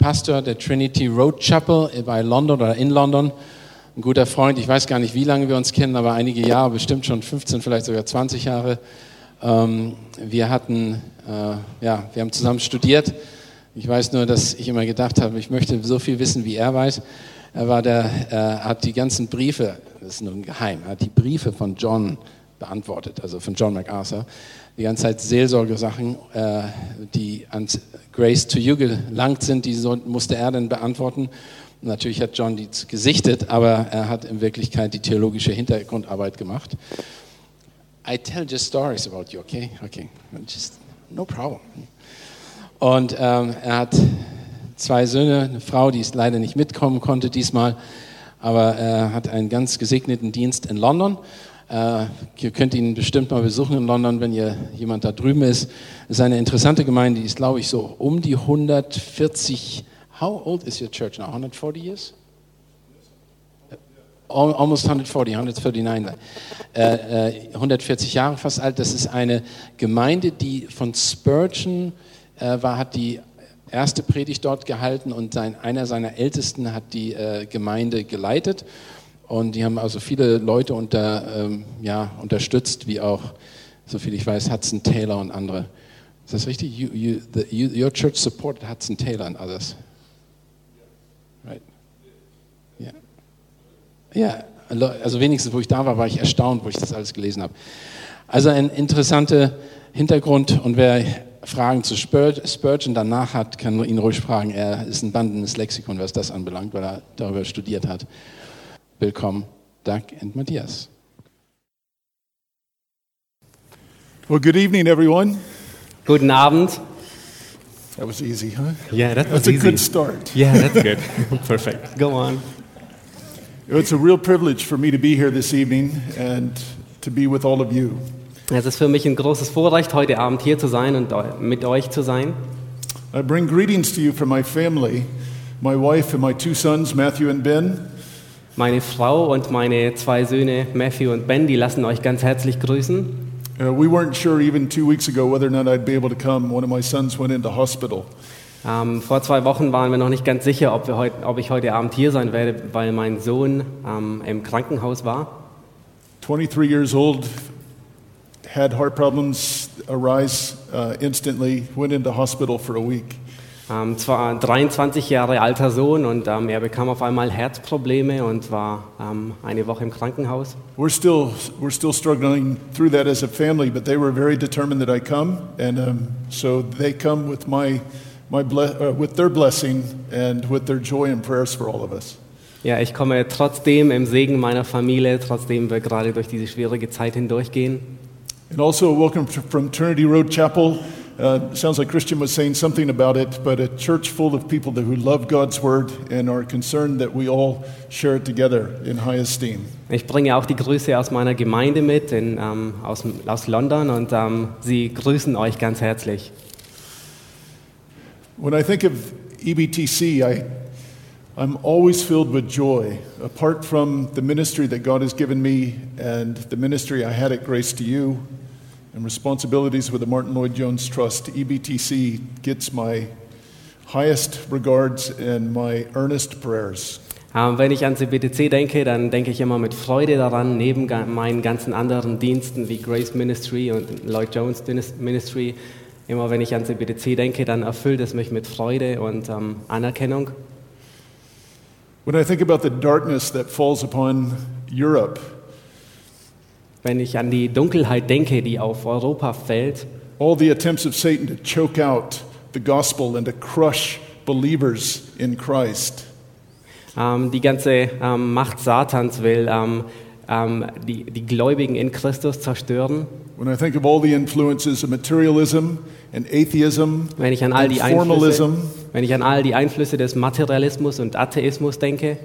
Pastor der Trinity Road Chapel bei London oder in London. Ein guter Freund. Ich weiß gar nicht, wie lange wir uns kennen, aber einige Jahre, bestimmt schon 15, vielleicht sogar 20 Jahre. Ähm, wir hatten, äh, ja, wir haben zusammen studiert. Ich weiß nur, dass ich immer gedacht habe, ich möchte so viel wissen, wie er weiß. Er war der, äh, hat die ganzen Briefe, das ist nun geheim, hat die Briefe von John beantwortet, also von John MacArthur. Die ganze Zeit Seelsorgesachen, äh, die an Grace to You gelangt sind, die so, musste er dann beantworten. Natürlich hat John die gesichtet, aber er hat in Wirklichkeit die theologische Hintergrundarbeit gemacht. I tell just stories about you, okay? Okay, just no problem. Und ähm, er hat zwei Söhne, eine Frau, die leider nicht mitkommen konnte diesmal, aber er hat einen ganz gesegneten Dienst in London äh, ihr könnt ihn bestimmt mal besuchen in London, wenn ihr jemand da drüben ist. Es ist eine interessante Gemeinde, die ist, glaube ich, so um die 140. How old is your church now? 140 years? Almost 140, 139. Äh, 140 Jahre fast alt. Das ist eine Gemeinde, die von Spurgeon äh, war, hat die erste Predigt dort gehalten und sein, einer seiner Ältesten hat die äh, Gemeinde geleitet. Und die haben also viele Leute unter, ähm, ja, unterstützt, wie auch, soviel ich weiß, Hudson Taylor und andere. Ist das richtig? You, you, the, you, your church supported Hudson Taylor and others. Right? Ja. Ja, also wenigstens, wo ich da war, war ich erstaunt, wo ich das alles gelesen habe. Also ein interessanter Hintergrund und wer Fragen zu Spurgeon danach hat, kann ihn ruhig fragen. Er ist ein bandendes Lexikon, was das anbelangt, weil er darüber studiert hat. Willkommen, Doug and Matthias. Well, good evening, everyone. Guten Abend. That was easy, huh? Yeah, that was That's a easy. good start. Yeah, that's good. Perfect. Go on. It's a real privilege for me to be here this evening and to be with all of you. Es ist für mich ein großes Vorrecht, heute Abend hier zu sein und mit euch zu sein. I bring greetings to you from my family, my wife and my two sons, Matthew and Ben. Meine Frau und meine zwei Söhne Matthew und Ben, die lassen euch ganz herzlich grüßen. Uh, we weren't sure even two weeks ago whether or not I'd be able to come. One of my sons went into hospital. Ähm, vor zwei Wochen waren wir noch nicht ganz sicher, ob, heut, ob ich heute Abend hier sein werde, weil mein Sohn ähm, im Krankenhaus war. 23 years old, had heart problems arise uh, instantly, went into hospital for a week. Ähm, zwar 23 Jahre alter Sohn und ähm, er bekam auf einmal Herzprobleme und war ähm, eine Woche im Krankenhaus. We're still, we're still struggling through that as a family, but they were very determined that I come, and um, so they come with, my, my uh, with their blessing and with their joy and prayers for all of us. Ja, ich komme trotzdem im Segen meiner Familie, trotzdem wir gerade durch diese schwierige Zeit hindurchgehen. And also, welcome from Trinity Road Chapel. Uh, sounds like Christian was saying something about it, but a church full of people that, who love God's word and are concerned that we all share it together in high esteem. Ich bringe auch die Grüße aus meiner Gemeinde mit, in, ähm, aus, aus London, und ähm, sie grüßen euch ganz herzlich. When I think of EBTC, I, I'm always filled with joy. Apart from the ministry that God has given me and the ministry I had at Grace to You and responsibilities with the Martin Lloyd Jones Trust, EBTC gets my highest regards and my earnest prayers. Ähm, wenn ich an CBTC denke, dann denke ich immer mit Freude daran, neben meinen ganzen anderen Diensten wie Grace Ministry und Lloyd Jones Ministry. Immer wenn ich an CBTC denke, dann erfüllt es mich mit Freude und ähm, Anerkennung. When I think about the darkness that falls upon Europe, Wenn ich an die Dunkelheit denke, die auf Europa fällt, all the attempts of Satan to choke out the gospel and to crush believers in Christ. ähm, die ganze ähm, Macht Satans will ähm, ähm, die, die Gläubigen in Christus zerstören. When I think of all the influences of materialism and atheism Wenn ich an all die Einflüsse, Wenn ich an all die Einflüsse des Materialismus und Atheismus denke,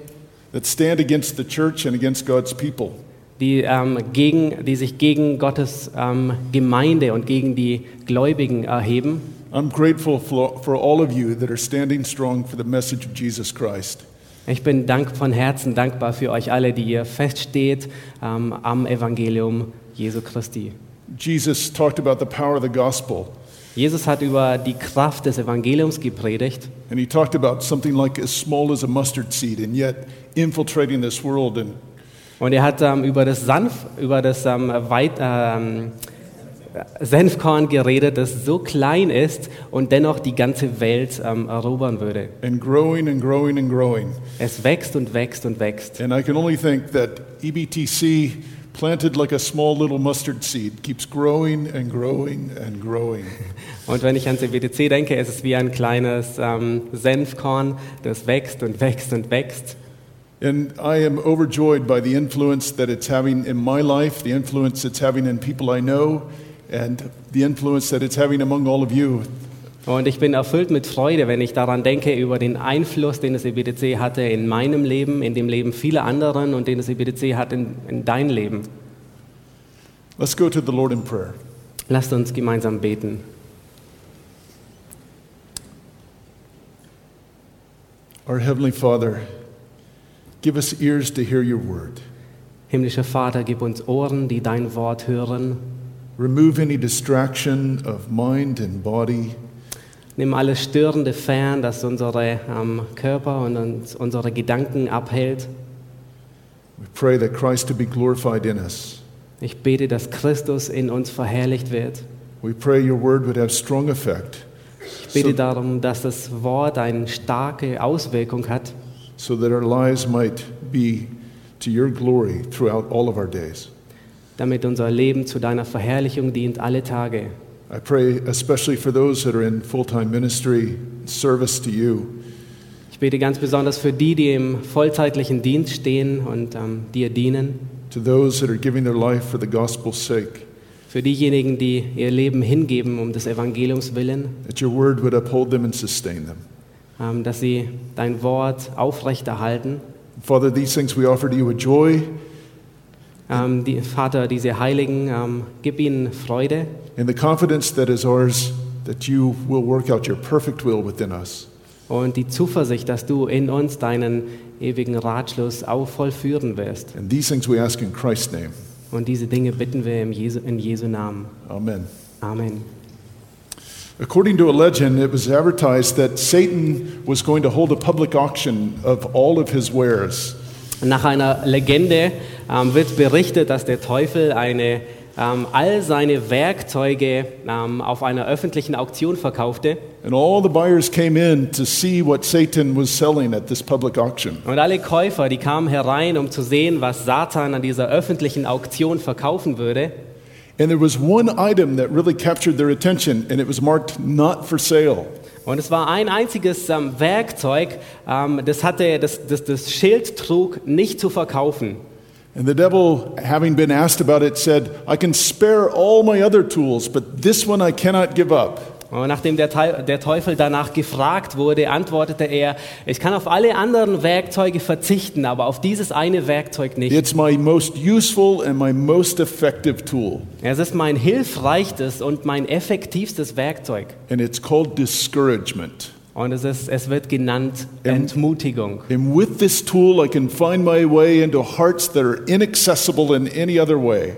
that stand against the church and against God's people. Die, ähm, gegen, die sich gegen Gottes ähm, Gemeinde und gegen die Gläubigen erheben. I'm grateful for, for all of you that are standing strong for the message of Jesus Christ. Ich bin dank von Herzen dankbar für euch alle, die ihr feststeht ähm, am Evangelium Jesu Christi. Jesus talked about the power of the gospel, Jesus hat über die Kraft des Evangeliums gepredigt and he talked about something like as small as a mustard seed, and yet infiltrating this world and und er hat ähm, über das, Sanf, über das ähm, Weit, ähm, Senfkorn geredet, das so klein ist und dennoch die ganze Welt ähm, erobern würde. and growing and growing and growing. Es wächst und wächst und wächst. And I can only think that E EBTC, planted like a small little mustard seed, keeps growing and growing and growing. Und wenn ich an CBTC denke, ist es wie ein kleines ähm, Senfkorn, das wächst und wächst und wächst. And I am overjoyed by the influence that it's having in my life, the influence it's having in people I know, and the influence that it's having among all of you. Und ich bin erfüllt mit Freude, wenn ich daran denke, über den Einfluss, den das EBTC hatte in meinem Leben, in dem Leben vieler anderen und den das EBTC hat in, in dein Leben. Let's go to the Lord in prayer. Lasst uns gemeinsam beten. Our Heavenly Father, give us ears to hear your word. Himmlischer Vater, gib uns Ohren, die dein Wort hören. Remove any distraction of mind and body. Nimm alles Störende fern, das unsere ähm, Körper und uns, unsere Gedanken abhält. We pray that Christ to be glorified in us. Ich bete, dass Christus in uns verherrlicht wird. We pray your word would have strong effect Ich bete So- darum, dass das Wort eine starke Auswirkung hat, so that our lives might be to your glory throughout all of our days. damit unser Leben zu deiner Verherrlichung dient alle Tage. I pray especially for those that are in full time ministry, service to you. Ich bete ganz besonders für die, die im vollzeitlichen Dienst stehen und ähm, dir dienen, to those that are giving their life for the gospel's sake, für diejenigen, die ihr Leben hingeben um des Evangeliums willen, that your word would uphold them and sustain them. Ähm, dass sie dein Wort aufrechterhalten. Father, these things we offer to you with joy Ähm, die, Vater, diese Heiligen, ähm, gib ihnen Freude and the confidence that is ours that you will work out your perfect will within us. und die Zuversicht, dass du in uns deinen ewigen Ratschluss auch vollführen wirst. And these things we ask in Christ's name. Und diese Dinge bitten wir im Jesu, in Jesu Namen. Amen. Amen. According to a legend, it was advertised that Satan was going to hold a public auction of all of his wares. Nach einer Legende ähm, wird berichtet, dass der Teufel eine, ähm, all seine Werkzeuge ähm, auf einer öffentlichen Auktion verkaufte. And all the buyers came in to see what Satan was selling at this public auction. Und alle Käufer, die kamen herein, um zu sehen, was Satan an dieser öffentlichen Auktion verkaufen würde. And there was one item that really captured their attention, and it was marked not for sale. Und es war ein einziges ähm, Werkzeug, ähm, das, hatte, das, das, das Schild trug, nicht zu verkaufen. And the devil, having been asked about it, said, I can spare all my other tools, but this one I cannot give up. Und nachdem der, der Teufel danach gefragt wurde, antwortete er, ich kann auf alle anderen Werkzeuge verzichten, aber auf dieses eine Werkzeug nicht. It's my most useful and my most effective tool, Es ist mein hilfreichstes und mein effektivstes Werkzeug. and it's called discouragement. Und es, ist, es wird genannt Entmutigung. And with this tool, I can find my way into hearts that are inaccessible in any other way.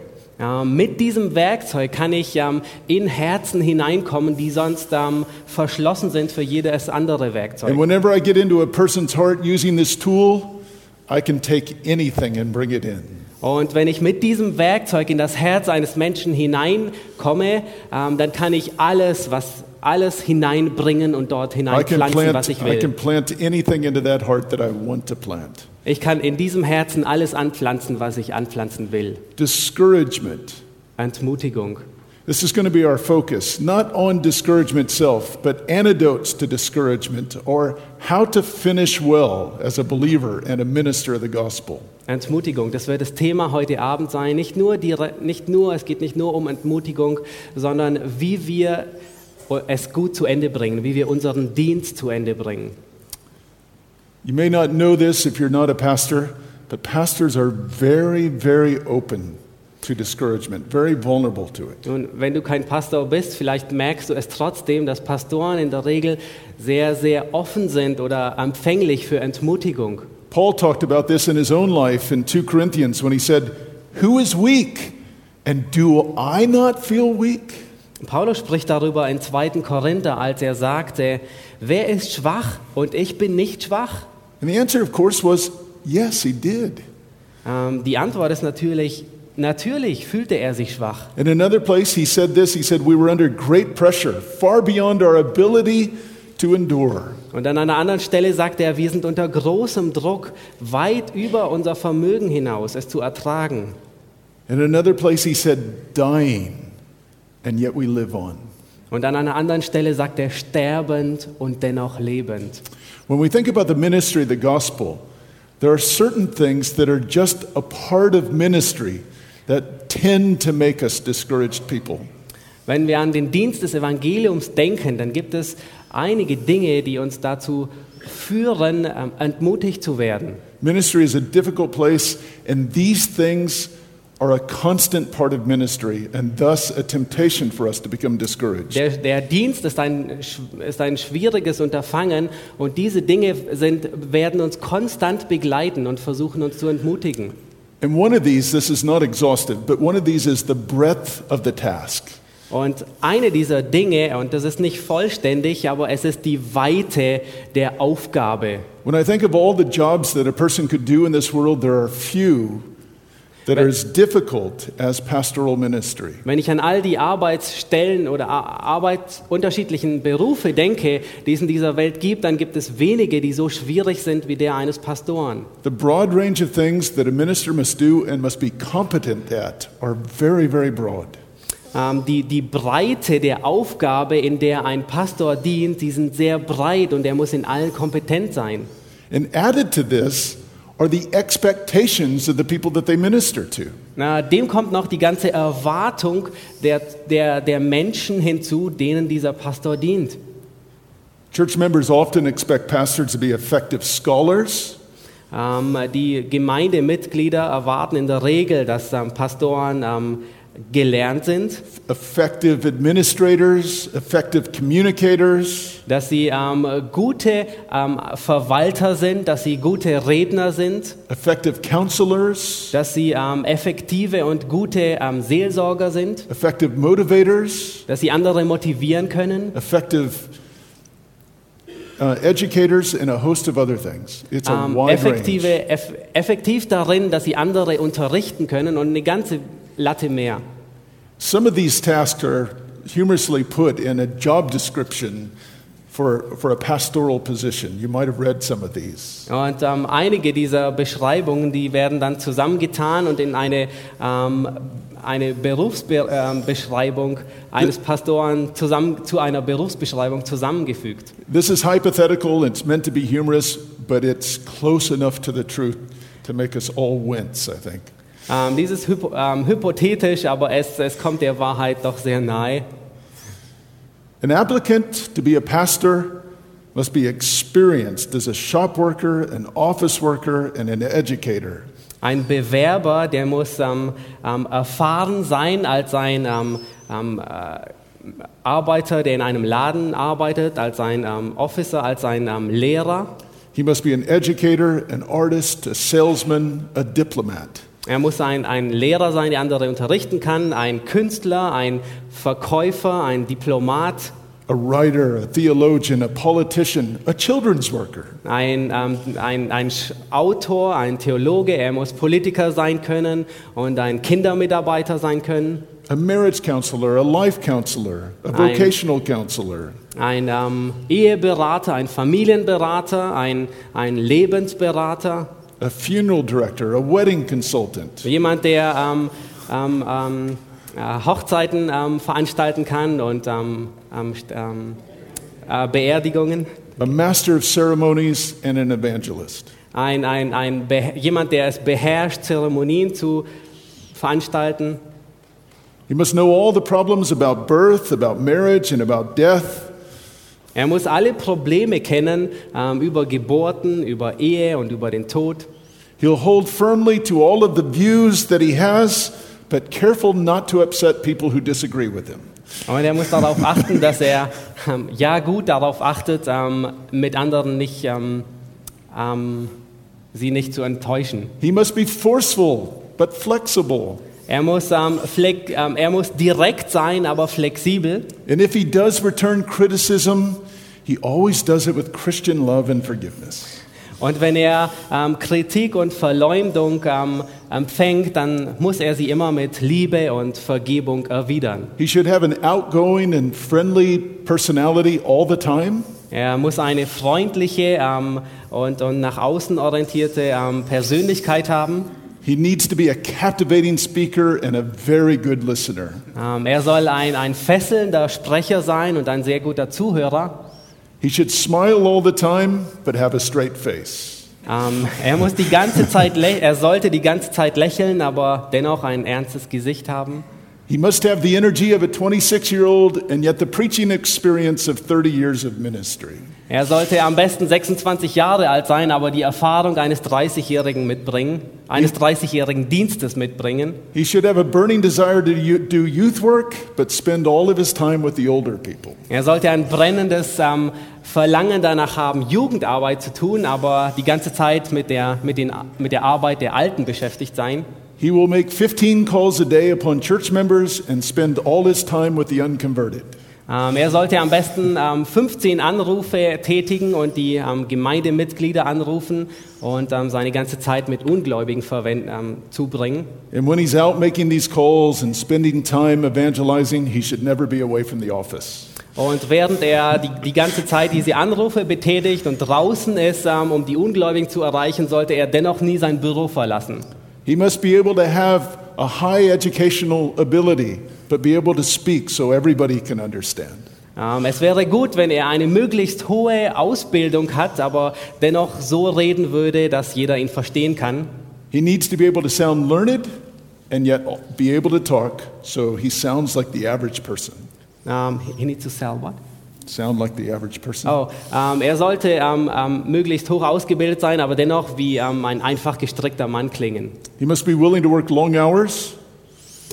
Mit diesem Werkzeug kann ich ähm, in Herzen hineinkommen, die sonst ähm, verschlossen sind für jedes andere Werkzeug. And whenever I get into a person's heart using this tool, I can take anything and bring it in. Und wenn ich mit diesem Werkzeug in das Herz eines Menschen hineinkomme, ähm, dann kann ich alles, was alles hineinbringen und dort hineinpflanzen, was plant, ich I can will. plant anything into that heart that Ich kann in diesem Herzen alles anpflanzen, was ich anpflanzen will. Discouragement. Entmutigung. This is going to be our focus, not on discouragement itself, but antidotes to discouragement or how to finish well as a believer and a minister of the gospel. Entmutigung, das wird das Thema heute Abend sein. Nicht nur, die, nicht nur, es geht nicht nur um Entmutigung, sondern wie wir es gut zu Ende bringen, wie wir unseren Dienst zu Ende bringen. You may not know this if you're not a pastor, but pastors are very, very open to discouragement, very vulnerable to it. Nun, wenn du kein Pastor bist, vielleicht merkst du es trotzdem, dass Pastoren in der Regel sehr, sehr offen sind oder empfänglich für Entmutigung. Paul talked about this in his own life in 2 Corinthians when he said, Who is weak? And do I not feel weak? Paulus spricht darüber in 2. Korinther, als er sagte, wer ist schwach und ich bin nicht schwach? And the answer, of course, was yes, he did. Ähm, die Antwort ist natürlich, natürlich fühlte er sich schwach. In another place, he said this he said, We were under great pressure, far beyond our ability to endure. Und an einer anderen Stelle sagt er, wir sind unter großem Druck, weit über unser Vermögen hinaus, es zu ertragen. In another place, he said, Dying, and yet we live on. Und an einer anderen Stelle sagt er, sterbend und dennoch lebend. When we think about the ministry of the gospel, there are certain things that are just a part of ministry that tend to make us discouraged people. Wenn wir an den Dienst des Evangeliums denken, dann gibt es einige Dinge, die uns dazu führen, ähm, entmutigt zu werden. Ministry is a difficult place, and these things are a constant part of ministry, and thus a temptation for us to become discouraged. Der, der Dienst ist ein, ist ein schwieriges Unterfangen und diese Dinge sind, werden uns konstant begleiten und versuchen uns zu entmutigen. And one of these, this is not exhaustive, but one of these is the breadth of the task. Und eine dieser Dinge, und das ist nicht vollständig, aber es ist die Weite der Aufgabe. When I think of all the jobs that a person could do in this world, there are few that are as difficult as pastoral ministry. Wenn ich an all die Arbeitsstellen oder Ar- Arbeit unterschiedlichen Berufe denke, die es in dieser Welt gibt, dann gibt es wenige, die so schwierig sind wie der eines Pastoren. The broad range of things that a minister must do and must be competent at are very, very broad. Ähm, die, die Breite der Aufgabe, in der ein Pastor dient, die sind sehr breit und er muss in allen kompetent sein. And added to this are the expectations of the people that they minister to. Na, dem kommt noch die ganze Erwartung der, der, der Menschen hinzu, denen dieser Pastor dient. Church members often expect pastors to be effective scholars, Ähm, die Gemeindemitglieder erwarten in der Regel, dass ähm, Pastoren ähm, gelernt sind, effective administrators, effective communicators, dass sie ähm, gute ähm, Verwalter sind, dass sie gute Redner sind, effective counselors, dass sie ähm, effektive und gute ähm, Seelsorger sind, effective motivators, dass sie andere motivieren können, effective uh, educators, and a host of other things. It's a ähm, wide effektive, range. eff, effektiv darin, dass sie andere unterrichten können und eine ganze Latte mehr. Some of these tasks are humorously put in a job description for, for a pastoral position. You might have read some of these. Und ähm, einige dieser Beschreibungen, die werden dann zusammengetan und in eine, ähm, eine Berufsbeschreibung ähm, eines Pastoren zusammen, zu einer Berufsbeschreibung zusammengefügt. This is hypothetical, it's meant to be humorous, but it's close enough to the truth to make us all wince, I think. Ähm, dieses ist hypo, ähm, hypothetisch, aber es, es kommt der Wahrheit doch sehr nahe. An applicant to be a pastor must be experienced as a shop worker, an office worker, and an educator. Ein Bewerber, der muss ähm, ähm, erfahren sein als ein ähm, ähm, äh, Arbeiter, der in einem Laden arbeitet, als ein Officer, als ein Lehrer. He must be an educator, an artist, a salesman, a diplomat. Er muss ein, ein Lehrer sein, der andere unterrichten kann, ein Künstler, ein Verkäufer, ein Diplomat, a writer, a theologian, a politician, a children's worker. ein, ähm, ein, ein Autor, ein Theologe. Er muss Politiker sein können und ein Kindermitarbeiter sein können, A marriage counselor, a life counselor, a Ein- vocational counselor, ein ähm, Eheberater, ein Familienberater, ein, ein Lebensberater, a funeral director, a wedding consultant, jemand, der ähm, ähm, ähm, äh, Hochzeiten ähm, veranstalten kann und ähm, ähm, ähm, äh, Beerdigungen. a master of ceremonies, and an evangelist. Ein, ein, ein jemand, der es beherrscht, Zeremonien zu veranstalten. He must know all the problems about birth, about marriage, and about death. Er muss alle Probleme kennen ähm, über Geburten, über Ehe und über den Tod. He'll hold firmly to all of the views that he has, but careful not to upset people who disagree with him. Und er muss darauf achten, dass er ähm, ja gut darauf achtet, ähm, mit anderen nicht ähm, ähm, sie nicht zu enttäuschen. He must be forceful, but flexible. Er muss, ähm, fleck, ähm, er muss direkt sein, aber flexibel. And if he does return criticism, he always does it with Christian love and forgiveness. Und wenn er ähm, Kritik und Verleumdung ähm, empfängt, dann muss er sie immer mit Liebe und Vergebung erwidern. He should have an outgoing and friendly personality all the time. Er muss eine freundliche ähm, und, und nach außen orientierte ähm, Persönlichkeit haben. He needs to be a captivating speaker and a very good listener. Ähm, er soll ein, ein fesselnder Sprecher sein und ein sehr guter Zuhörer. He should smile all the time, but have a straight face. Ähm, er muss die ganze Zeit, er sollte die ganze Zeit lächeln, aber dennoch ein ernstes Gesicht haben. He must have the energy of a 26 year old and yet the preaching experience of 30 years of ministry. Er sollte am besten 26 Jahre alt sein, aber die Erfahrung eines 30-Jährigen mitbringen, eines 30-jährigen Dienstes mitbringen. He should have a burning desire to do youth work, but spend all of his time with the older people. Er sollte ein brennendes ähm, Verlangen danach haben, Jugendarbeit zu tun, aber die ganze Zeit mit der, mit, den, mit der Arbeit der Alten beschäftigt sein. He will make 15 calls a day upon church members and spend all his time with the unconverted. Ähm, er sollte am besten ähm, 15 Anrufe tätigen und die ähm, Gemeindemitglieder anrufen und seine ganze Zeit mit Ungläubigen zubringen. And when he's out making these calls and spending time evangelizing, he should never be away from the office. Und während er die, die ganze Zeit diese Anrufe betätigt und draußen ist, um die Ungläubigen zu erreichen, sollte er dennoch nie sein Büro verlassen. He must be able to have a high educational ability, but be able to speak so everybody can understand. Ähm, es wäre gut, wenn er eine möglichst hohe Ausbildung hat, aber dennoch so reden würde, dass jeder ihn verstehen kann. He needs to be able to sound learned and yet be able to talk so he sounds like the average person. Ähm, he needs to sell what? Sound like the average person. Oh, ähm, er sollte ähm, ähm, möglichst hoch ausgebildet sein, aber dennoch wie ähm, ein einfach gestrickter Mann klingen. He must be willing to work long hours,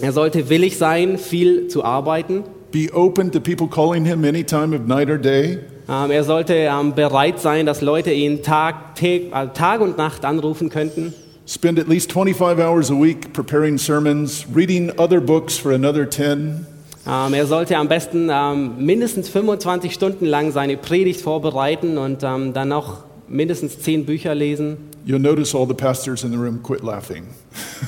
Er sollte willig sein, viel zu arbeiten. be open to people calling him any time of night or day, Ähm, er sollte ähm, bereit sein, dass Leute ihn Tag, äh, Tag und Nacht anrufen könnten. spend at least 25 hours a week preparing sermons, reading other books for another 10, Ähm, er sollte am besten ähm, mindestens 25 Stunden lang seine Predigt vorbereiten und ähm, dann noch mindestens 10 Bücher lesen. You'll notice all the pastors in the room quit laughing.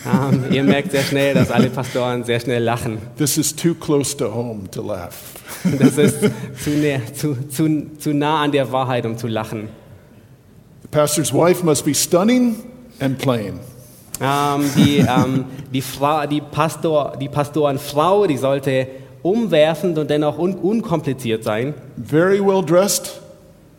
Ähm, ihr merkt sehr schnell, dass alle Pastoren sehr schnell lachen. This is too close to home to laugh. Das ist zu, näher, zu, zu, zu nah an der Wahrheit, um zu lachen. The pastor's wife must be stunning and plain. Ähm, die, ähm, die, Frau, die, Pastor, die Pastorenfrau, die sollte umwerfend und dennoch un unkompliziert sein. Very well dressed,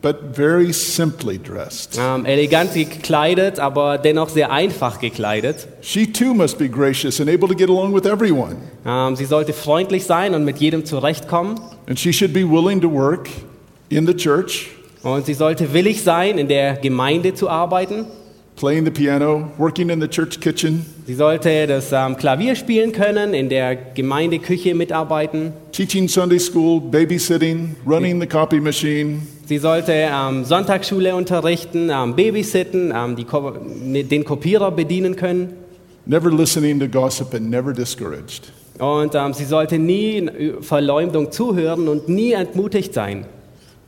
but very simply dressed. Ähm, elegant gekleidet, aber dennoch sehr einfach gekleidet. She too must be gracious and able to get along with everyone. Ähm, sie sollte freundlich sein und mit jedem zurechtkommen. And she should be willing to work in the church, Und sie sollte willig sein, in der Gemeinde zu arbeiten. Playing the piano, working in the church kitchen, Sie sollte das ähm, Klavier spielen können, in der Gemeindeküche mitarbeiten. teaching Sunday school, babysitting, running the copy machine, Sie sollte ähm, Sonntagsschule unterrichten, ähm, babysitten, ähm, die Ko ne, den Kopierer bedienen können. never listening to gossip and never discouraged. Und ähm, sie sollte nie Verleumdung zuhören und nie entmutigt sein.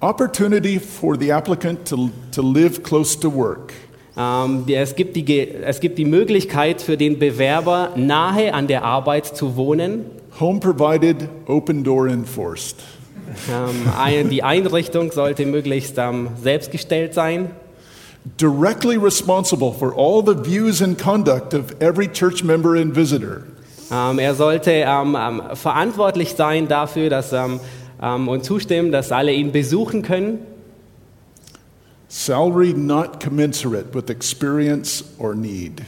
Opportunity for the applicant to, to live close to work. Ähm, es, gibt die, es gibt die Möglichkeit für den Bewerber, nahe an der Arbeit zu wohnen. Home provided, open door enforced. Ähm, die Einrichtung sollte möglichst ähm, selbstgestellt sein. Directly responsible for all the views and conduct of every church member and visitor. Er sollte verantwortlich sein dafür dass, und zustimmen, dass alle ihn besuchen können. Salary not commensurate with experience or need.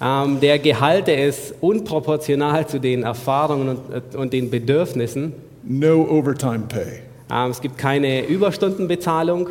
Ähm, der Gehalt der ist unproportional zu den Erfahrungen und, und den Bedürfnissen. No overtime pay. Ähm, es gibt keine Überstundenbezahlung.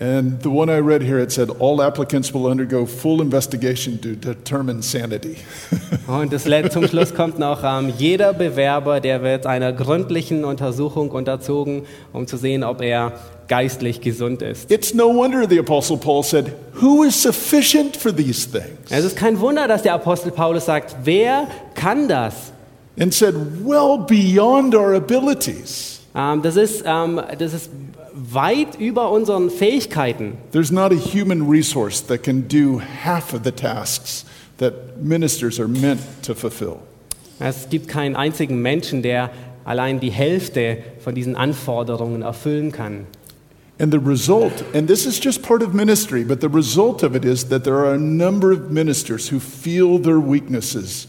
And the one I read here, it said all applicants will undergo full investigation to determine sanity. Und das zum Schluss kommt noch, ähm, jeder Bewerber, der wird einer gründlichen Untersuchung unterzogen, um zu sehen, ob er geistlich gesund ist. it's no wonder the Apostle Paul said, Who is sufficient for these things? Es ist kein Wunder, dass der Apostel Paulus sagt, wer kann das? And said, Well beyond our abilities. Ähm, das, ist, ähm, das ist weit über unseren Fähigkeiten. There's not a human resource that can do half of the tasks that ministers are meant to fulfill. Es gibt keinen einzigen Menschen, der allein die Hälfte von diesen Anforderungen erfüllen kann. And the result, and this is just part of ministry, but the result of it is that there are a number of ministers who feel their weaknesses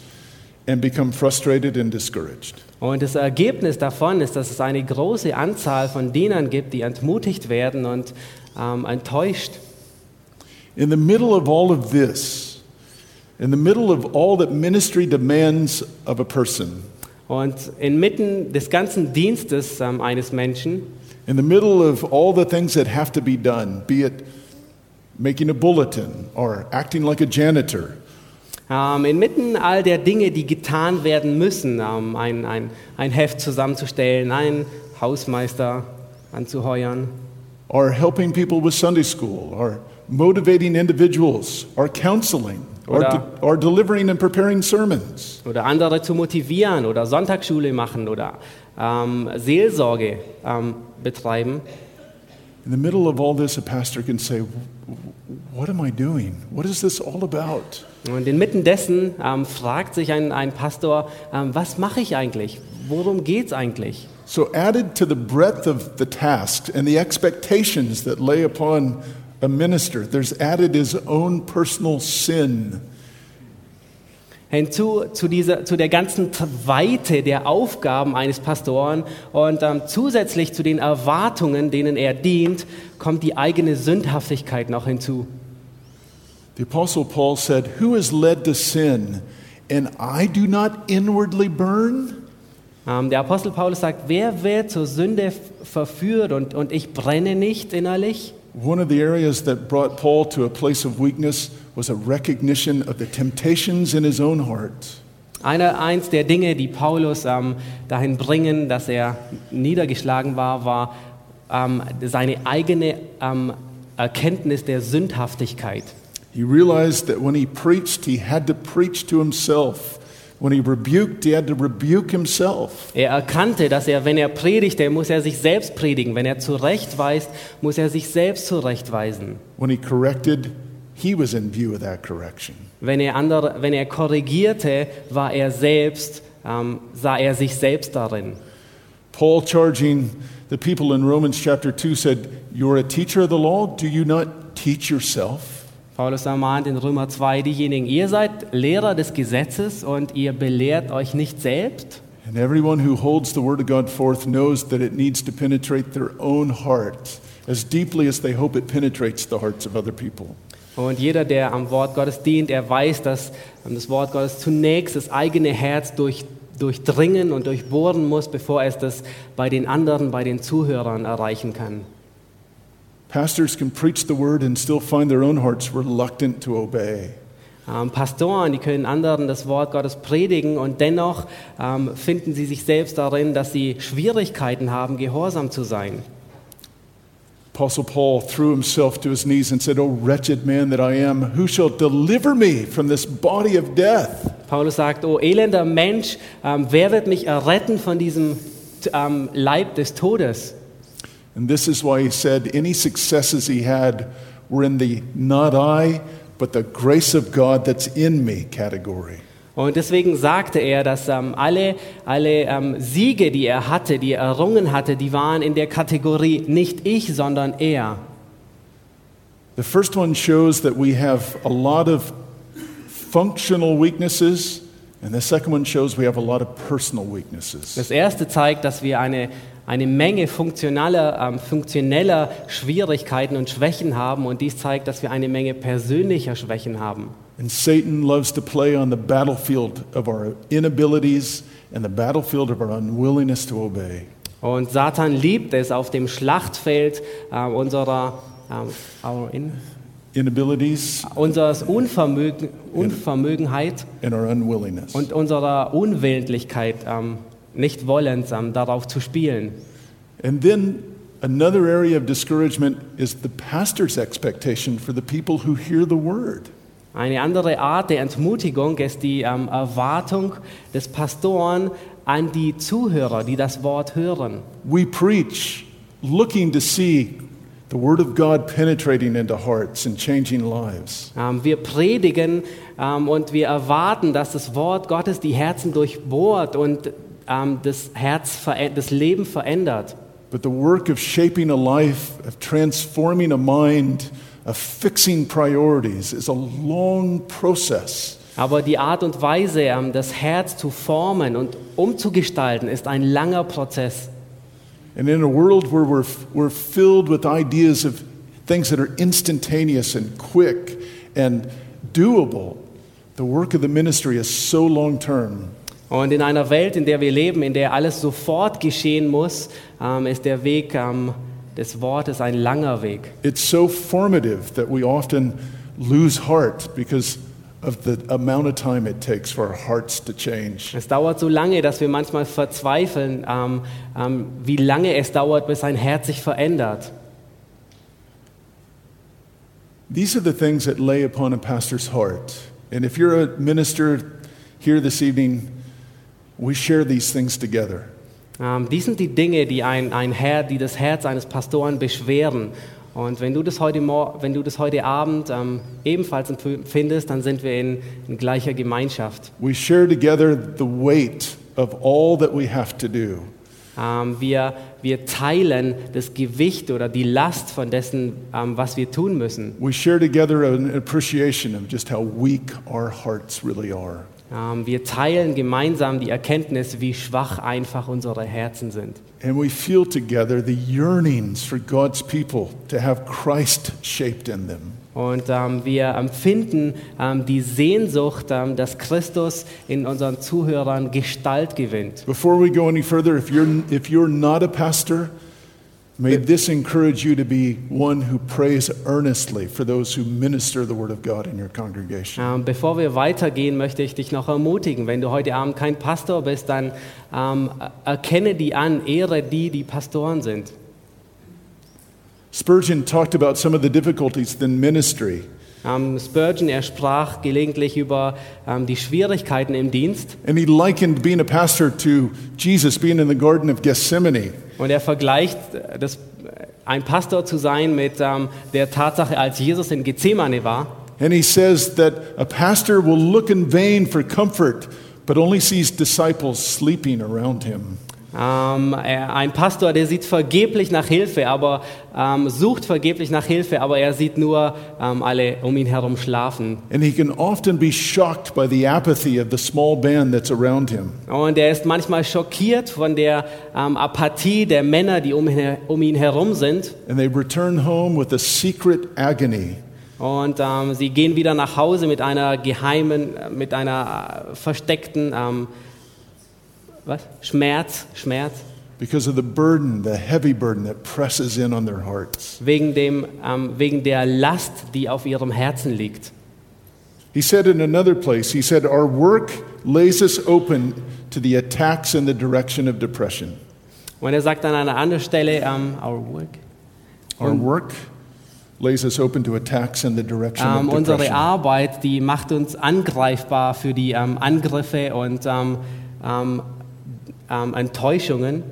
and become frustrated and discouraged. Und das Ergebnis davon ist, dass es eine große Anzahl von Dienern gibt, die entmutigt werden und ähm, enttäuscht. In the middle of all of this, in the middle of all that ministry demands of a person, Und inmitten des ganzen Dienstes ähm, eines Menschen, in the middle of all the things that have to be done, be it making a bulletin or acting like a janitor, ähm, inmitten all der Dinge, die getan werden müssen, ähm, ein, ein, ein Heft zusammenzustellen, einen Hausmeister anzuheuern, or helping people with Sunday school, or motivating individuals, or counseling, or, Oder- de- or delivering and preparing sermons. oder andere zu motivieren oder Sonntagsschule machen oder ähm, Seelsorge ähm, betreiben. In the middle of all this, a pastor can say, What am I doing? What is this all about? Und inmitten dessen ähm, fragt sich ein, ein Pastor, ähm, was mache ich eigentlich? Worum geht es eigentlich? So, added to the breadth of the tasks and the expectations that lay upon a minister, there's added his own personal sin. Hinzu zu, dieser, zu der ganzen Weite der Aufgaben eines Pastoren und ähm, zusätzlich zu den Erwartungen, denen er dient, kommt die eigene Sündhaftigkeit noch hinzu. The Apostle Paul said, Who is led to sin, and I do not inwardly burn? Ähm, der Apostel Paulus sagt, wer wird zur Sünde verführt und, und ich brenne nicht innerlich? One of the areas that brought Paul to a place of weakness was a recognition of the temptations in his own heart. Einer, eins der Dinge, die Paulus ähm, dahin bringen, dass er niedergeschlagen war, war ähm, seine eigene ähm, Erkenntnis der Sündhaftigkeit. He realized that when he preached, he had to preach to himself. When he rebuked, he had to rebuke himself. Er erkannte, dass er, wenn er predigte, muss er sich selbst predigen. Wenn er zurechtweist, muss er sich selbst zurechtweisen. When he corrected, he was in view of that correction. Wenn er, andere, wenn er korrigierte, war er selbst, ähm, sah er sich selbst darin. Paul, charging the people in Romans chapter 2, said, You're a teacher of the law. Do you not teach yourself? Paulus ermahnt in Römer 2 diejenigen, ihr seid Lehrer des Gesetzes und ihr belehrt euch nicht selbst. And everyone who holds the word of God forth knows that it needs to penetrate their own heart as deeply as they hope it penetrates the hearts of other people. Und jeder, der am Wort Gottes dient, er weiß, dass das Wort Gottes zunächst das eigene Herz durch, durchdringen und durchbohren muss, bevor es das bei den anderen, bei den Zuhörern erreichen kann. Pastors can preach the word and still find their own hearts reluctant to obey. Ähm, Pastoren, die können anderen das Wort Gottes predigen und dennoch ähm, finden sie sich selbst darin, dass sie Schwierigkeiten haben, gehorsam zu sein. Apostle Paul threw himself to his knees and said, O wretched man that I am, who shall deliver me from this body of death? Paulus sagt, oh elender Mensch, ähm, wer wird mich erretten von diesem Leib des Todes? And this is why he said any successes he had were in the not I, but the grace of God that's in me category. Und deswegen sagte er, dass ähm, alle, alle ähm, Siege, die er hatte, die er errungen hatte, die waren in der Kategorie nicht ich, sondern er. The first one shows that we have a lot of functional weaknesses, and the second one shows we have a lot of personal weaknesses. Das erste zeigt, dass wir eine, eine Menge funktionaler, ähm, funktioneller Schwierigkeiten und Schwächen haben und dies zeigt, dass wir eine Menge persönlicher Schwächen haben. And Satan loves to play on the battlefield of our inabilities and the battlefield of our unwillingness to obey. Und Satan liebt es auf dem Schlachtfeld äh, unserer, our in, Inabilities unseres Unvermögen, Unvermögenheit and our unwillingness. und unserer Unwillentlichkeit, ähm, nicht wollens, ähm, darauf zu spielen. And then another area of discouragement is the pastor's expectation for the people who hear the word. Eine andere Art der Entmutigung ist die ähm, Erwartung des Pastoren an die Zuhörer, die das Wort hören. We preach looking to see the word of God penetrating into hearts and changing lives. Ähm, wir predigen ähm, und wir erwarten, dass das Wort Gottes die Herzen durchbohrt und ähm, das, Herz, das Leben verändert. But the work of shaping a life, of transforming a mind, of fixing priorities is a long process. Aber die Art und Weise, ähm, das Herz zu formen und umzugestalten, ist ein langer Prozess. And in a world where we're, we're filled with ideas of things that are instantaneous and quick and doable, the work of the ministry is so long term. Und in einer Welt, in der wir leben, in der alles sofort geschehen muss, ähm, ist der Weg ähm, des Wortes ein langer Weg. It's so formative that we often lose heart because of the amount of time it takes for our hearts to change. Es dauert so lange, dass wir manchmal verzweifeln, ähm, ähm, wie lange es dauert, bis ein Herz sich verändert. These are the things that lay upon a pastor's heart. And if you're a minister here this evening, we share these things together. Ähm, dies sind die Dinge, die ein, ein Herr, die das Herz eines Pastoren beschweren. Und wenn du das heute, wenn du das heute Abend ähm, ebenfalls empfindest, dann sind wir in, in gleicher Gemeinschaft. We share together the weight of all that we have to do. Ähm, wir, wir teilen das Gewicht oder die Last von dessen, ähm, was wir tun müssen. We share together an appreciation of just how weak our hearts really are. Ähm, wir teilen gemeinsam die Erkenntnis, wie schwach einfach unsere Herzen sind. And we feel together the yearnings for God's people to have Christ shaped in them. Und ähm, wir empfinden ähm, die Sehnsucht, ähm, dass Christus in unseren Zuhörern Gestalt gewinnt. Before we go any further, if you're, if you're not a pastor, may this encourage you to be one who prays earnestly for those who minister the Word of God in your congregation. Ähm, bevor wir weitergehen, möchte ich dich noch ermutigen. Wenn du heute Abend kein Pastor bist, dann ähm, erkenne die an, ehre die, die Pastoren sind. Spurgeon talked about some of the difficulties in ministry. Ähm, Spurgeon, er sprach gelegentlich über ähm, die Schwierigkeiten im Dienst And he likened being a pastor to Jesus being in the Garden of Gethsemane. und er vergleicht äh, das, ein Pastor zu sein mit ähm, der Tatsache, als Jesus in Gethsemane war. And he says that a pastor will look in vain for comfort, but only sees disciples sleeping around him. Ähm, er, ein Pastor, der sieht vergeblich nach Hilfe, aber ähm, sucht vergeblich nach Hilfe, aber er sieht nur ähm, alle um ihn herum schlafen. And he can often be shocked by the apathy of the small band that's around him. Und er ist manchmal schockiert von der ähm, Apathie der Männer, die um, um ihn herum sind. And they return home with a secret agony. Und ähm, sie gehen wieder nach Hause mit einer geheimen, äh, mit einer äh, versteckten ähm, was? Schmerz, Schmerz, because of the burden, the heavy burden that presses in on their hearts. wegen, dem, ähm, wegen der Last, die auf ihrem Herzen liegt. He said in another place, he said, Our work lays us open to the attacks in the direction of depression. Und er sagt an einer anderen Stelle, ähm, our work, Our work lays us open to attacks in the direction ähm, of unsere depression. Arbeit, die macht uns angreifbar für die ähm, Angriffe und ähm, Enttäuschungen.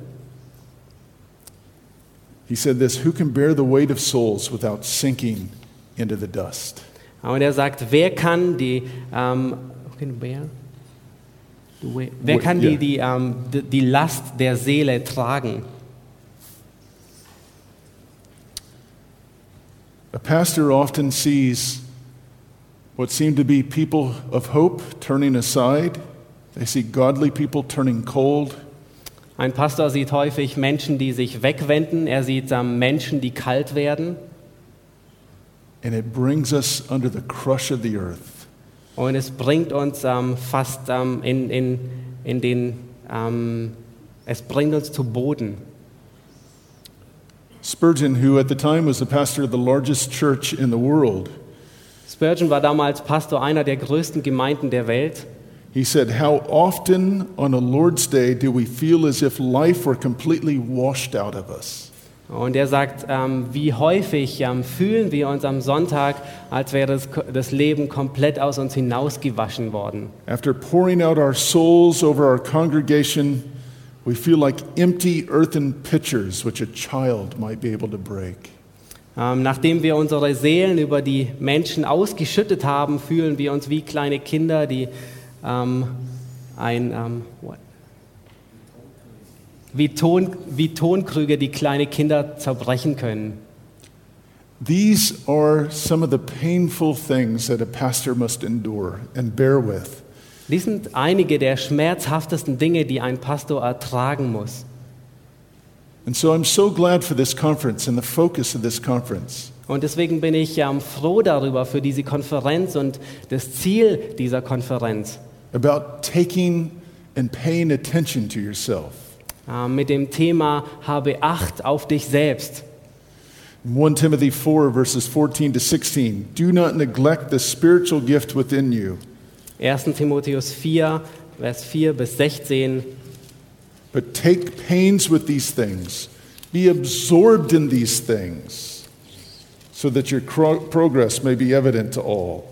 He said this Who can bear the weight of souls without sinking into the dust? Und er sagt, wer kann die, ähm, can bear? Wer kann die, die, ähm, die, die Last der Seele tragen? A pastor often sees what seem to be people of hope turning aside. They see godly people turning cold. Ein Pastor sieht häufig Menschen, die sich wegwenden. Er sieht ähm, Menschen, die kalt werden. And it brings us under the crush of the earth. Und es bringt uns ähm, fast ähm, in, in, in den, ähm, es bringt uns zu Boden. Spurgeon, who at the time was the pastor of the largest church in the world, Spurgeon war damals Pastor einer der größten Gemeinden der Welt. He said, How often on a Lord's Day do we feel as if life were completely washed out of us? Und er sagt, ähm, wie häufig ähm, fühlen wir uns am Sonntag, als wäre das, das Leben komplett aus uns hinausgewaschen worden. After pouring out our souls over our congregation, we feel like empty earthen pitchers which a child might be able to break. Ähm, nachdem wir unsere Seelen über die Menschen ausgeschüttet haben, fühlen wir uns wie kleine Kinder, die ähm, ein ähm, wie, Ton, wie Tonkrüge, die kleine Kinder zerbrechen können. These are some of the painful things that a pastor must endure and bear with. Dies sind einige der schmerzhaftesten Dinge, die ein Pastor ertragen muss. And so I'm so glad for this conference and the focus of this conference. Und deswegen bin ich ähm, froh darüber für diese Konferenz und das Ziel dieser Konferenz about taking and paying attention to yourself. äh, mit dem Thema Habe Acht auf dich selbst. 1 Timothy 4, verses 14 to 16, do not neglect the spiritual gift within you, 1. Timotheus 4, Vers 4 bis 16. but take pains with these things. Be absorbed in these things, so that your progress may be evident to all.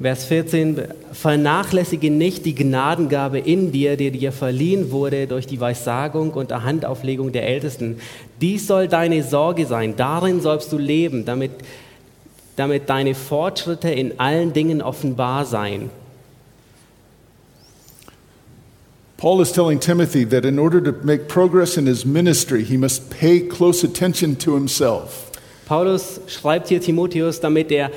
Vers 14, vernachlässige nicht die Gnadengabe in dir, die dir verliehen wurde durch die Weissagung und der Handauflegung der Ältesten. Dies soll deine Sorge sein, darin sollst du leben, damit, damit deine Fortschritte in allen Dingen offenbar seien. Paul is telling Timothy that in order to make progress in his ministry, he must pay close attention to himself. Paulus schreibt hier Timotheus, damit er,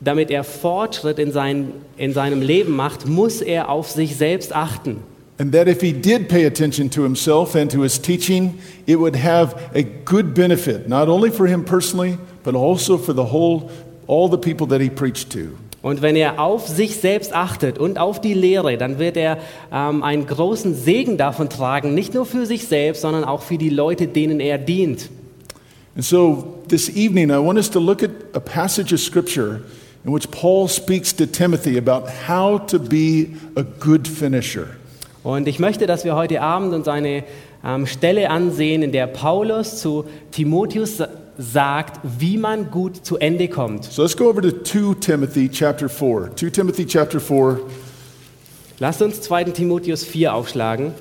damit er Fortschritt in, sein, in seinem Leben macht, muss er auf sich selbst achten. And that if he did pay attention to himself and to his teaching, it would have a good benefit, not only for him personally, but also for the whole, all the people that he preached to. Und wenn er auf sich selbst achtet und auf die Lehre, dann wird er ähm, einen großen Segen davon tragen, nicht nur für sich selbst, sondern auch für die Leute, denen er dient. And so this evening, I want us to look at a passage of scripture in which Paul speaks to Timothy about how to be a good finisher. Und ich möchte, dass wir heute Abend uns eine ähm, Stelle ansehen, in der Paulus zu Timotheus sa- sagt, wie man gut zu Ende kommt. So let's go over to 2 Timothy chapter 4. 2 Timothy chapter 4, Lasst uns 2. Timotheus 4 aufschlagen.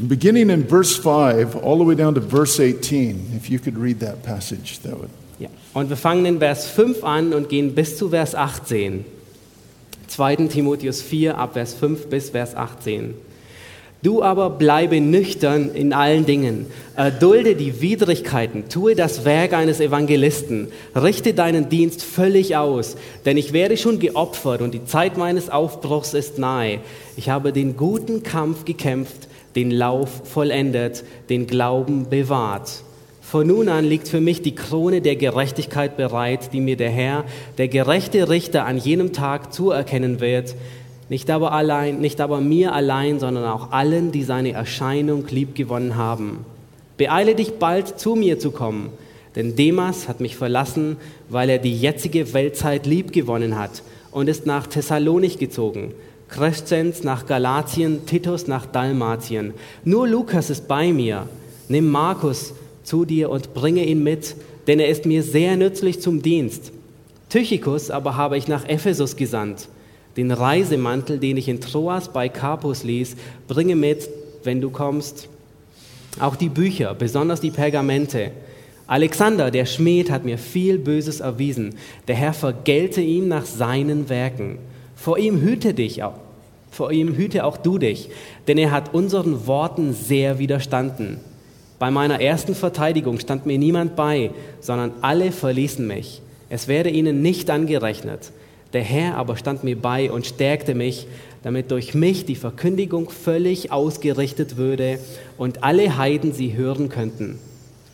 beginning in verse 5 all the way down to verse 18. If you could read that passage, that would. Ja. Und wir fangen in Vers 5 an und gehen bis zu Vers 18. 2. Timotheus 4 ab Vers 5 bis Vers 18. Du aber bleibe nüchtern in allen Dingen, erdulde die Widrigkeiten, tue das Werk eines Evangelisten, richte deinen Dienst völlig aus, denn ich werde schon geopfert und die Zeit meines Aufbruchs ist nahe. Ich habe den guten Kampf gekämpft, den Lauf vollendet, den Glauben bewahrt. Von nun an liegt für mich die Krone der Gerechtigkeit bereit, die mir der Herr, der gerechte Richter, an jenem Tag zuerkennen wird. Nicht aber allein, nicht aber mir allein, sondern auch allen, die seine Erscheinung liebgewonnen haben. Beeile dich bald zu mir zu kommen, denn Demas hat mich verlassen, weil er die jetzige Weltzeit liebgewonnen hat und ist nach Thessalonich gezogen. Crescens nach Galatien, Titus nach Dalmatien. Nur Lukas ist bei mir. Nimm Markus zu dir und bringe ihn mit, denn er ist mir sehr nützlich zum Dienst. Tychicus aber habe ich nach Ephesus gesandt. Den Reisemantel, den ich in Troas bei Carpus ließ, bringe mit, wenn du kommst. Auch die Bücher, besonders die Pergamente. Alexander, der Schmied, hat mir viel Böses erwiesen. Der Herr vergelte ihm nach seinen Werken. Vor ihm hüte dich auch, vor ihm hüte auch du dich, denn er hat unseren Worten sehr widerstanden. Bei meiner ersten Verteidigung stand mir niemand bei, sondern alle verließen mich. Es werde ihnen nicht angerechnet. Der Herr aber stand mir bei und stärkte mich, damit durch mich die Verkündigung völlig ausgerichtet würde und alle Heiden sie hören könnten.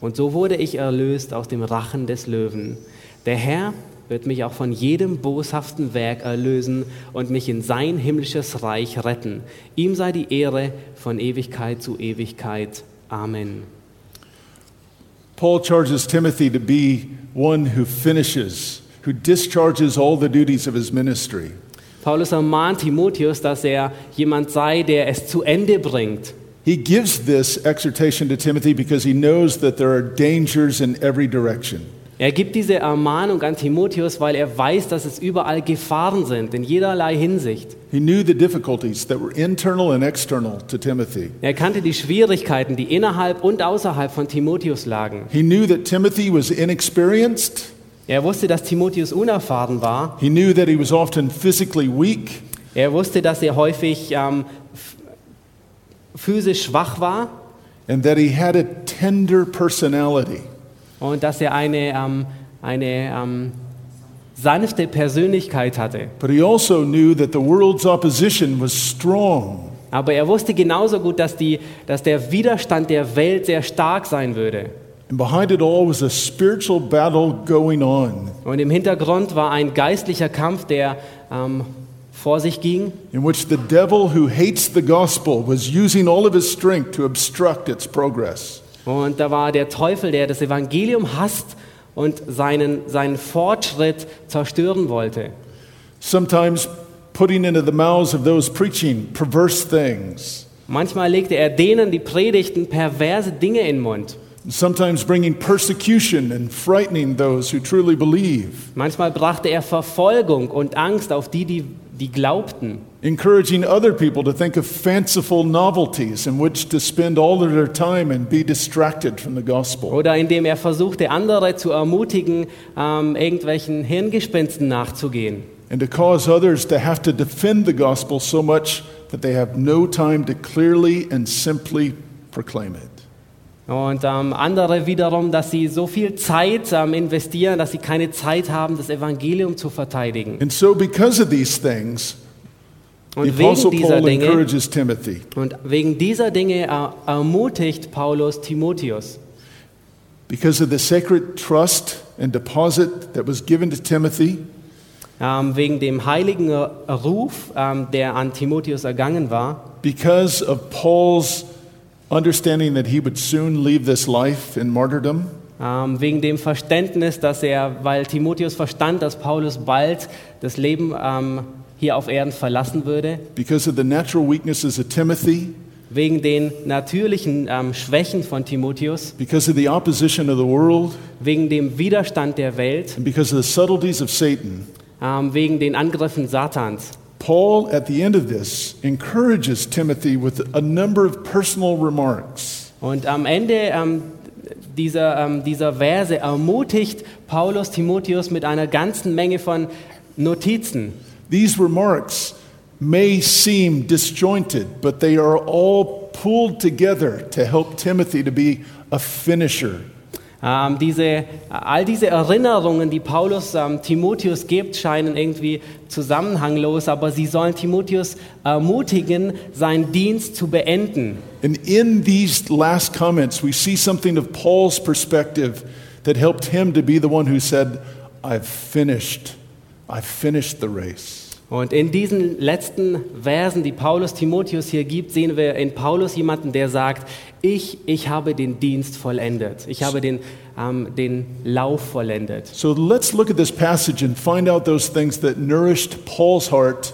Und so wurde ich erlöst aus dem Rachen des Löwen. Der Herr wird mich auch von jedem boshaften Werk erlösen und mich in sein himmlisches Reich retten. Ihm sei die Ehre von Ewigkeit zu Ewigkeit. Amen. Paul charges Timothy to be one who finishes, who discharges all the duties of his ministry. Paulus ermahnt Timotheus, dass er jemand sei, der es zu Ende bringt. He gives this exhortation to Timothy because he knows that there are dangers in every direction. Er gibt diese Ermahnung an Timotheus, weil er weiß, dass es überall Gefahren sind, in jederlei Hinsicht. He knew the difficulties that were internal and external to Timothy. Er kannte die Schwierigkeiten, die innerhalb und außerhalb von Timotheus lagen. He knew that Timothy was inexperienced. Er wusste, dass Timotheus unerfahren war. He knew that he was often physically weak. Er wusste, dass er häufig ähm, physisch schwach war and that he had a tender personality. Und dass er eine, ähm, eine ähm, sanfte Persönlichkeit hatte. But he also knew that the world's opposition was strong. Aber er wusste genauso gut, dass, die, dass der Widerstand der Welt sehr stark sein würde. And behind it all was a spiritual battle going on, Und im Hintergrund war ein geistlicher Kampf, der ähm, vor sich ging, in which the devil who hates the gospel was using all of his strength to obstruct its progress. Und da war der Teufel, der das Evangelium hasst und seinen, seinen Fortschritt zerstören wollte. Sometimes putting into the mouths of those preaching perverse things, Manchmal legte er denen, die predigten, perverse Dinge in den Mund. sometimes bringing persecution and frightening those who truly believe, Manchmal brachte er Verfolgung und Angst auf die, die, die glaubten. encouraging other people to think of fanciful novelties in which to spend all of their time and be distracted from the gospel. Oder indem er versuchte, andere zu ermutigen, ähm, irgendwelchen Hirngespinsten nachzugehen. and to cause others to have to defend the gospel so much that they have no time to clearly and simply proclaim it. Und ähm, andere wiederum, dass sie so viel Zeit ähm, investieren, dass sie keine Zeit haben, das Evangelium zu verteidigen. And so, because of these things, the Und Apostle wegen dieser Paul Dinge, encourages Timothy und wegen dieser Dinge er, ermutigt Paulus Timotheus. because of the sacred trust and deposit that was given to Timothy. Ähm, wegen dem heiligen Ruf, ähm, der an Timotheus ergangen war. Because of Paul's understanding that he would soon leave this life in martyrdom, Ähm, wegen dem Verständnis, dass er, weil Timotheus verstand, dass Paulus bald das Leben ähm, hier auf Erden verlassen würde, because of the natural weaknesses of Timothy, wegen den natürlichen ähm, Schwächen von Timotheus, because of the opposition of the world, wegen dem Widerstand der Welt, and because of the subtleties of Satan. wegen den Angriffen Satans. Paul, at the end of this, encourages Timothy with a number of personal remarks. Und am Ende ähm, dieser, ähm, dieser Verse ermutigt Paulus Timotheus mit einer ganzen Menge von Notizen. These remarks may seem disjointed, but they are all pulled together to help Timothy to be a finisher. Ähm, diese, all diese Erinnerungen, die Paulus ähm, Timotheus gibt, scheinen irgendwie zusammenhanglos, aber sie sollen Timotheus ermutigen, seinen Dienst zu beenden. And in these last comments, we see something of Paul's perspective that helped him to be the one who said, I've finished. I've finished the race. Und in diesen letzten Versen, die Paulus Timotheus hier gibt, sehen wir in Paulus jemanden, der sagt, ich, ich habe den Dienst vollendet. Ich habe den, ähm, den Lauf vollendet. So let's look at this passage and find out those things that nourished Paul's heart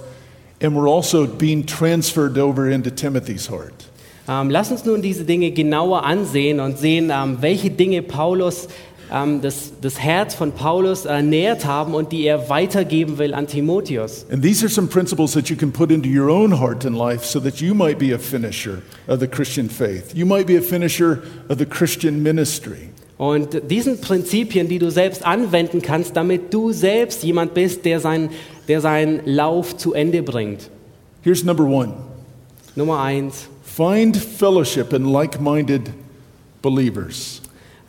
and were also being transferred over into Timothy's heart. Ähm, lass uns nun diese Dinge genauer ansehen und sehen, ähm, welche Dinge Paulus, ähm, das, das Herz von Paulus ernährt haben und die er weitergeben will an Timotheus. And these are some principles that you can put into your own heart and life so that you might be a finisher of the Christian faith. You might be a finisher of the Christian ministry. Und diesen Prinzipien, die du selbst anwenden kannst, damit du selbst jemand bist, der, sein, der seinen Lauf zu Ende bringt. Here's number one Nummer eins, find fellowship in like minded believers.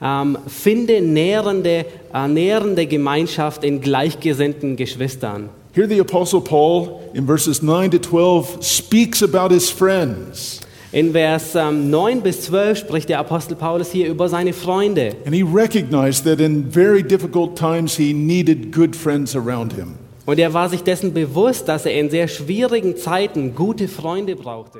Ähm, finde nährende, äh, nährende Gemeinschaft in gleichgesinnten Geschwistern. Here, the Apostle Paul, in verses 9 to 12, speaks about his friends. In Vers ähm, 9 bis 12 spricht der Apostel Paulus hier über seine Freunde. And he recognized that in very difficult times he needed good friends around him. Und er war sich dessen bewusst, dass er in sehr schwierigen Zeiten gute Freunde brauchte.